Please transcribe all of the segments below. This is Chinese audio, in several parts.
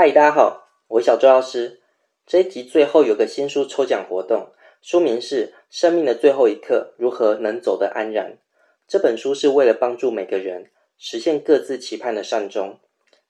嗨，大家好，我是小周老师。这一集最后有个新书抽奖活动，书名是《生命的最后一刻：如何能走得安然》。这本书是为了帮助每个人实现各自期盼的善终。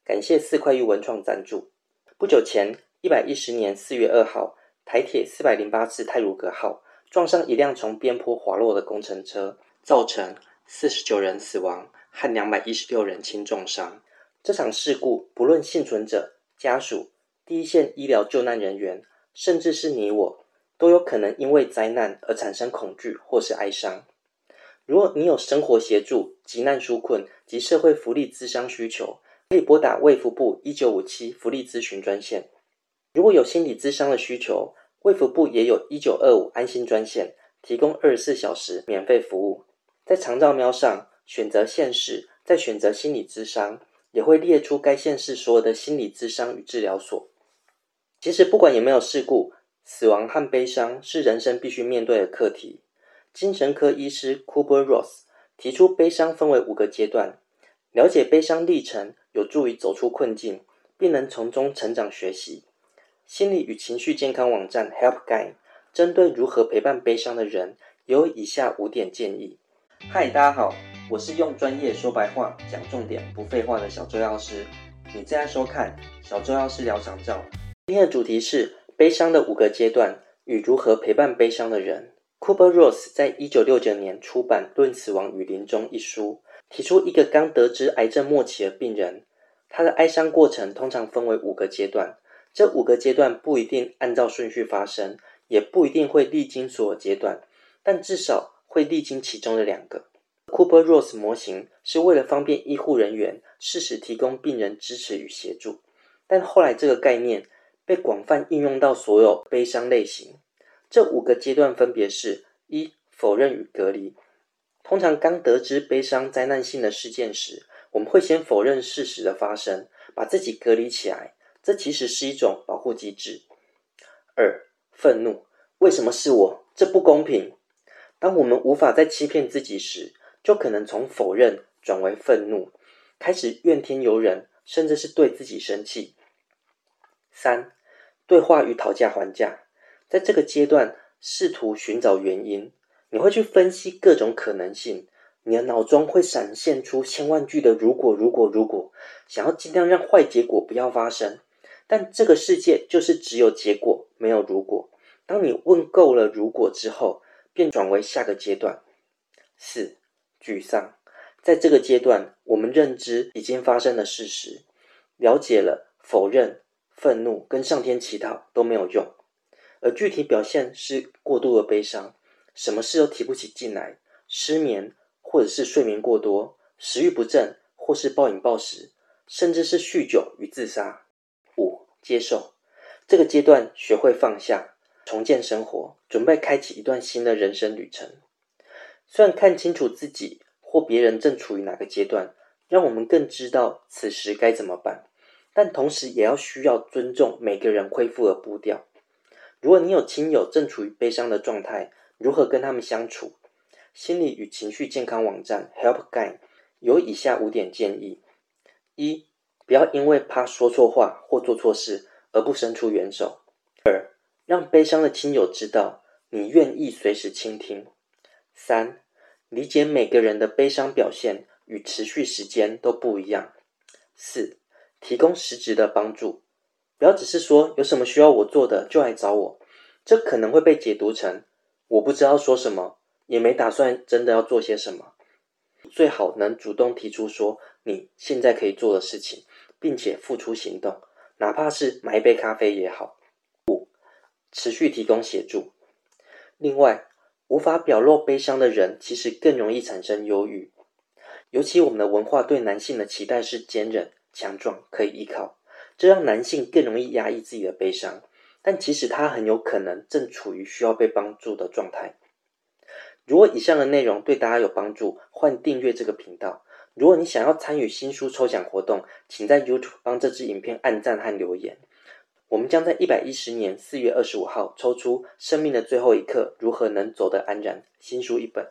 感谢四块玉文创赞助。不久前，一百一十年四月二号，台铁四百零八次泰鲁格号撞上一辆从边坡滑落的工程车，造成四十九人死亡和两百一十六人轻重伤。这场事故，不论幸存者。家属、第一线医疗救难人员，甚至是你我，都有可能因为灾难而产生恐惧或是哀伤。如果你有生活协助、急难纾困及社会福利咨商需求，可以拨打卫福部一九五七福利咨询专线。如果有心理咨商的需求，卫福部也有一九二五安心专线，提供二十四小时免费服务。在长照喵上选择县市，再选择心理咨商。也会列出该县市所有的心理咨商与治疗所。其实，不管有没有事故，死亡和悲伤是人生必须面对的课题。精神科医师 Cooper Ross 提出，悲伤分为五个阶段。了解悲伤历程，有助于走出困境，并能从中成长学习。心理与情绪健康网站 Help Guide 针对如何陪伴悲伤的人，有以下五点建议。嗨，大家好。我是用专业说白话讲重点不废话的小周药师，你正在收看小周药师聊长照。今天的主题是悲伤的五个阶段与如何陪伴悲伤的人。Cooper Ross 在一九六九年出版《论死亡与临终》一书，提出一个刚得知癌症末期的病人，他的哀伤过程通常分为五个阶段。这五个阶段不一定按照顺序发生，也不一定会历经所有阶段，但至少会历经其中的两个。Cooper Ross 模型是为了方便医护人员适时提供病人支持与协助，但后来这个概念被广泛应用到所有悲伤类型。这五个阶段分别是：一、否认与隔离。通常刚得知悲伤灾难性的事件时，我们会先否认事实的发生，把自己隔离起来。这其实是一种保护机制。二、愤怒。为什么是我？这不公平。当我们无法再欺骗自己时，就可能从否认转为愤怒，开始怨天尤人，甚至是对自己生气。三、对话与讨价还价，在这个阶段试图寻找原因，你会去分析各种可能性，你的脑中会闪现出千万句的如果如果如果，想要尽量让坏结果不要发生。但这个世界就是只有结果，没有如果。当你问够了如果之后，便转为下个阶段。四。沮丧，在这个阶段，我们认知已经发生的事实，了解了，否认、愤怒跟上天乞讨都没有用，而具体表现是过度的悲伤，什么事都提不起劲来，失眠或者是睡眠过多，食欲不振。或是暴饮暴食，甚至是酗酒与自杀。五、接受。这个阶段，学会放下，重建生活，准备开启一段新的人生旅程。虽然看清楚自己或别人正处于哪个阶段，让我们更知道此时该怎么办，但同时也要需要尊重每个人恢复的步调。如果你有亲友正处于悲伤的状态，如何跟他们相处？心理与情绪健康网站 Help Guide 有以下五点建议：一、不要因为怕说错话或做错事而不伸出援手；二、让悲伤的亲友知道你愿意随时倾听。三、理解每个人的悲伤表现与持续时间都不一样。四、提供实质的帮助，不要只是说有什么需要我做的就来找我，这可能会被解读成我不知道说什么，也没打算真的要做些什么。最好能主动提出说你现在可以做的事情，并且付出行动，哪怕是买一杯咖啡也好。五、持续提供协助。另外。无法表露悲伤的人，其实更容易产生忧郁。尤其我们的文化对男性的期待是坚韧、强壮、可以依靠，这让男性更容易压抑自己的悲伤。但其实他很有可能正处于需要被帮助的状态。如果以上的内容对大家有帮助，欢迎订阅这个频道。如果你想要参与新书抽奖活动，请在 YouTube 帮这支影片按赞和留言。我们将在一百一十年四月二十五号抽出《生命的最后一刻：如何能走得安然》新书一本。